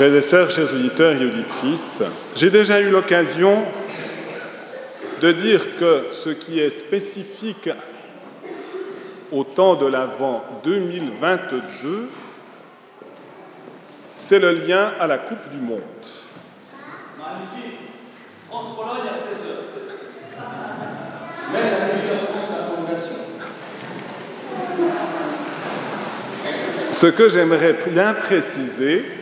Frères et sœurs, chers auditeurs et auditrices, j'ai déjà eu l'occasion de dire que ce qui est spécifique au temps de l'Avent 2022, c'est le lien à la Coupe du Monde. France-Pologne à 16h. Ce que j'aimerais bien préciser,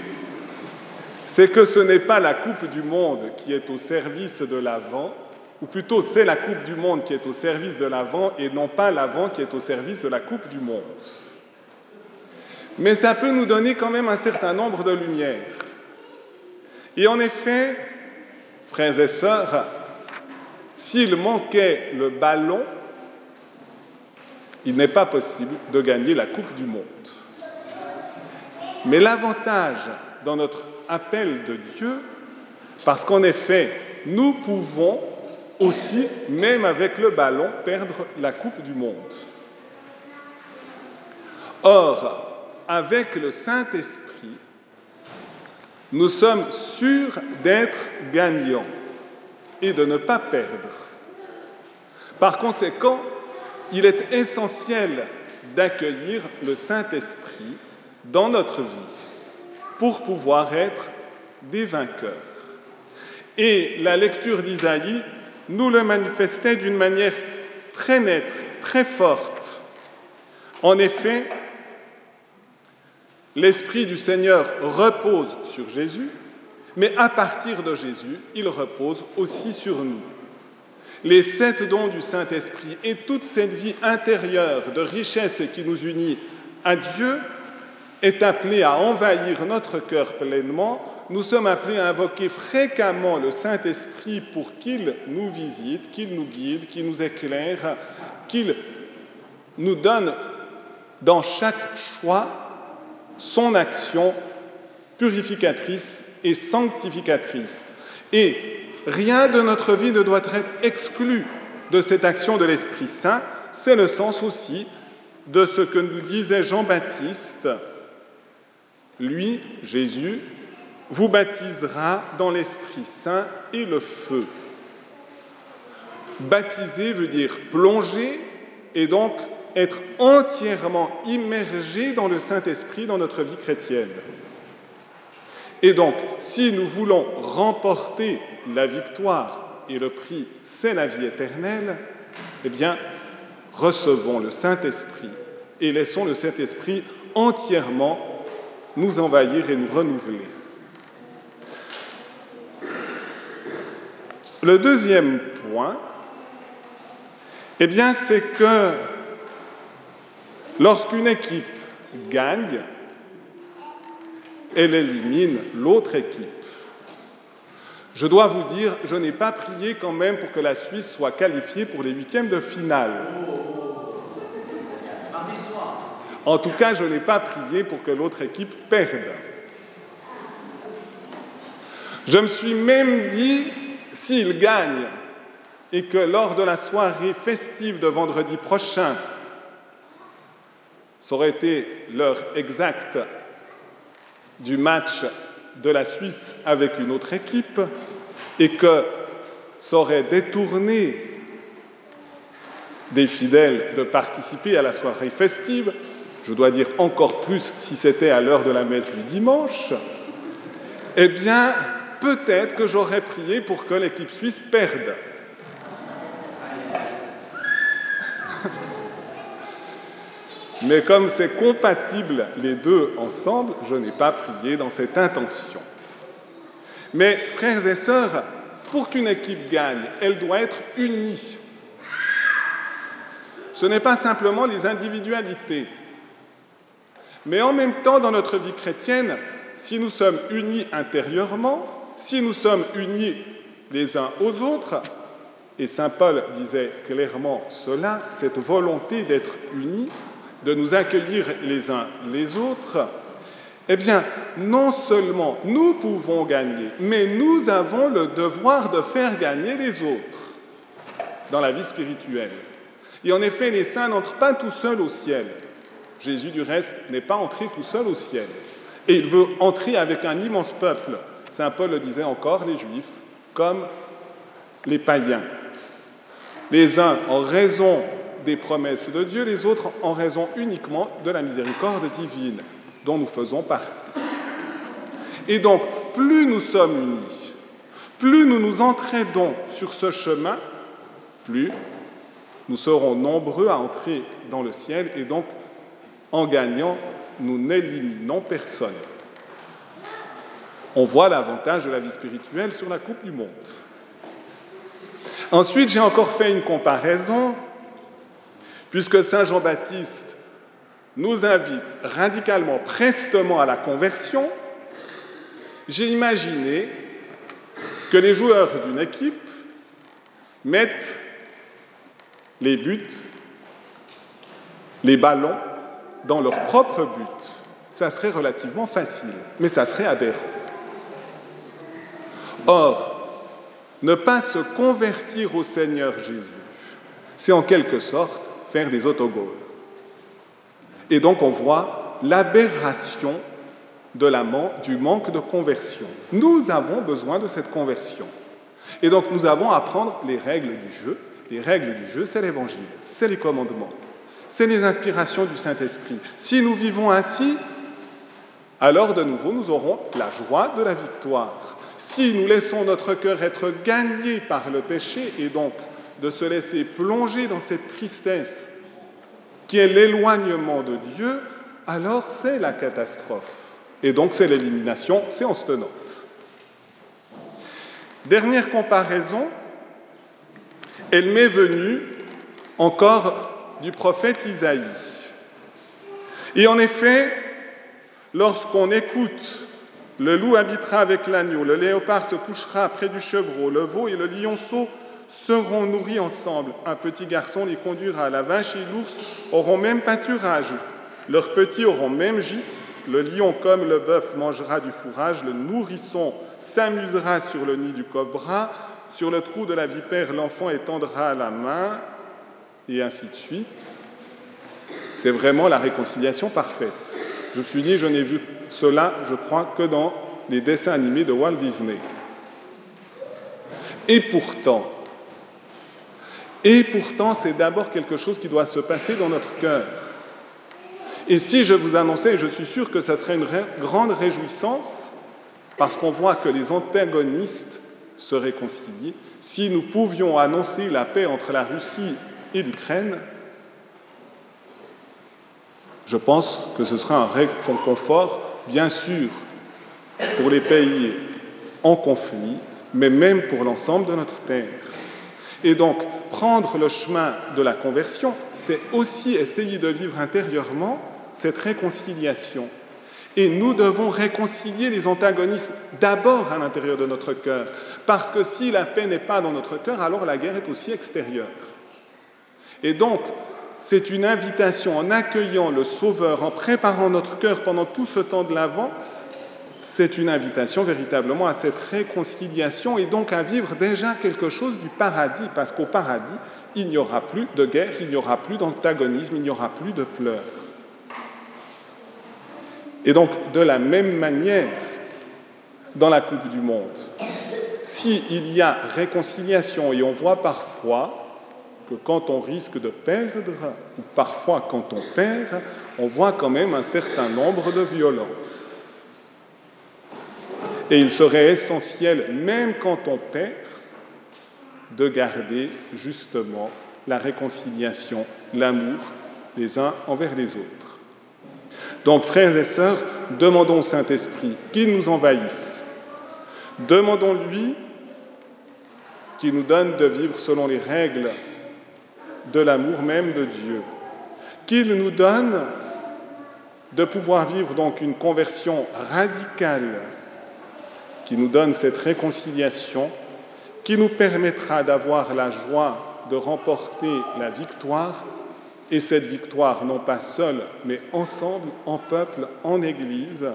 c'est que ce n'est pas la Coupe du Monde qui est au service de l'Avent, ou plutôt c'est la Coupe du Monde qui est au service de l'Avent et non pas l'Avent qui est au service de la Coupe du Monde. Mais ça peut nous donner quand même un certain nombre de lumières. Et en effet, frères et sœurs, s'il manquait le ballon, il n'est pas possible de gagner la Coupe du Monde. Mais l'avantage dans notre appel de Dieu, parce qu'en effet, nous pouvons aussi, même avec le ballon, perdre la Coupe du Monde. Or, avec le Saint-Esprit, nous sommes sûrs d'être gagnants et de ne pas perdre. Par conséquent, il est essentiel d'accueillir le Saint-Esprit dans notre vie pour pouvoir être des vainqueurs. Et la lecture d'Isaïe nous le manifestait d'une manière très nette, très forte. En effet, l'Esprit du Seigneur repose sur Jésus, mais à partir de Jésus, il repose aussi sur nous. Les sept dons du Saint-Esprit et toute cette vie intérieure de richesse qui nous unit à Dieu est appelée à envahir notre cœur pleinement nous sommes appelés à invoquer fréquemment le Saint-Esprit pour qu'il nous visite, qu'il nous guide, qu'il nous éclaire, qu'il nous donne dans chaque choix son action purificatrice et sanctificatrice. Et rien de notre vie ne doit être exclu de cette action de l'Esprit Saint. C'est le sens aussi de ce que nous disait Jean-Baptiste. Lui, Jésus, vous baptisera dans l'Esprit Saint et le feu. Baptiser veut dire plonger et donc être entièrement immergé dans le Saint-Esprit dans notre vie chrétienne. Et donc, si nous voulons remporter la victoire et le prix, c'est la vie éternelle, eh bien, recevons le Saint-Esprit et laissons le Saint-Esprit entièrement nous envahir et nous renouveler. Le deuxième point, eh bien, c'est que lorsqu'une équipe gagne, elle élimine l'autre équipe. Je dois vous dire, je n'ai pas prié quand même pour que la Suisse soit qualifiée pour les huitièmes de finale. En tout cas, je n'ai pas prié pour que l'autre équipe perde. Je me suis même dit, s'ils gagnent et que lors de la soirée festive de vendredi prochain, ça aurait été l'heure exacte du match de la Suisse avec une autre équipe et que ça aurait détourné des fidèles de participer à la soirée festive, je dois dire encore plus si c'était à l'heure de la messe du dimanche, eh bien, peut-être que j'aurais prié pour que l'équipe suisse perde. Mais comme c'est compatible les deux ensemble, je n'ai pas prié dans cette intention. Mais frères et sœurs, pour qu'une équipe gagne, elle doit être unie. Ce n'est pas simplement les individualités. Mais en même temps, dans notre vie chrétienne, si nous sommes unis intérieurement, si nous sommes unis les uns aux autres, et Saint Paul disait clairement cela, cette volonté d'être unis, de nous accueillir les uns les autres, eh bien, non seulement nous pouvons gagner, mais nous avons le devoir de faire gagner les autres dans la vie spirituelle. Et en effet, les saints n'entrent pas tout seuls au ciel. Jésus, du reste, n'est pas entré tout seul au ciel. Et il veut entrer avec un immense peuple. Saint Paul le disait encore, les Juifs, comme les païens. Les uns en raison des promesses de Dieu, les autres en raison uniquement de la miséricorde divine dont nous faisons partie. Et donc, plus nous sommes unis, plus nous nous entraidons sur ce chemin, plus nous serons nombreux à entrer dans le ciel et donc, en gagnant, nous n'éliminons personne. On voit l'avantage de la vie spirituelle sur la Coupe du Monde. Ensuite, j'ai encore fait une comparaison, puisque Saint Jean-Baptiste nous invite radicalement, prestement à la conversion, j'ai imaginé que les joueurs d'une équipe mettent les buts, les ballons dans leur propre but. Ça serait relativement facile, mais ça serait aberrant. Or, ne pas se convertir au Seigneur Jésus, c'est en quelque sorte faire des autogols. Et donc on voit l'aberration du manque de conversion. Nous avons besoin de cette conversion. Et donc nous avons à apprendre les règles du jeu. Les règles du jeu, c'est l'évangile, c'est les commandements, c'est les inspirations du Saint-Esprit. Si nous vivons ainsi, alors de nouveau nous aurons la joie de la victoire. Si nous laissons notre cœur être gagné par le péché et donc de se laisser plonger dans cette tristesse qui est l'éloignement de Dieu, alors c'est la catastrophe. Et donc c'est l'élimination séance tenante. Dernière comparaison, elle m'est venue encore du prophète Isaïe. Et en effet, lorsqu'on écoute le loup habitera avec l'agneau, le léopard se couchera près du chevreau, le veau et le lionceau seront nourris ensemble. Un petit garçon les conduira, la vache et l'ours auront même pâturage, leurs petits auront même gîte, le lion comme le bœuf mangera du fourrage, le nourrisson s'amusera sur le nid du cobra, sur le trou de la vipère l'enfant étendra la main, et ainsi de suite. C'est vraiment la réconciliation parfaite. Je me suis dit, je n'ai vu cela, je crois, que dans les dessins animés de Walt Disney. Et pourtant, et pourtant, c'est d'abord quelque chose qui doit se passer dans notre cœur. Et si je vous annonçais, je suis sûr que ça serait une grande réjouissance, parce qu'on voit que les antagonistes se réconcilient, si nous pouvions annoncer la paix entre la Russie et l'Ukraine, je pense que ce serait un réconfort, bien sûr, pour les pays en conflit, mais même pour l'ensemble de notre terre. Et donc, prendre le chemin de la conversion, c'est aussi essayer de vivre intérieurement cette réconciliation. Et nous devons réconcilier les antagonismes d'abord à l'intérieur de notre cœur, parce que si la paix n'est pas dans notre cœur, alors la guerre est aussi extérieure. Et donc, c'est une invitation en accueillant le Sauveur, en préparant notre cœur pendant tout ce temps de l'Avent, c'est une invitation véritablement à cette réconciliation et donc à vivre déjà quelque chose du paradis, parce qu'au paradis, il n'y aura plus de guerre, il n'y aura plus d'antagonisme, il n'y aura plus de pleurs. Et donc, de la même manière, dans la Coupe du Monde, s'il y a réconciliation, et on voit parfois que quand on risque de perdre, ou parfois quand on perd, on voit quand même un certain nombre de violences. Et il serait essentiel, même quand on perd, de garder justement la réconciliation, l'amour les uns envers les autres. Donc, frères et sœurs, demandons au Saint-Esprit qu'il nous envahisse. Demandons-lui qu'il nous donne de vivre selon les règles de l'amour même de Dieu. Qu'il nous donne de pouvoir vivre donc une conversion radicale qui nous donne cette réconciliation, qui nous permettra d'avoir la joie de remporter la victoire, et cette victoire non pas seule, mais ensemble, en peuple, en Église,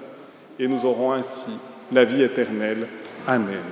et nous aurons ainsi la vie éternelle. Amen.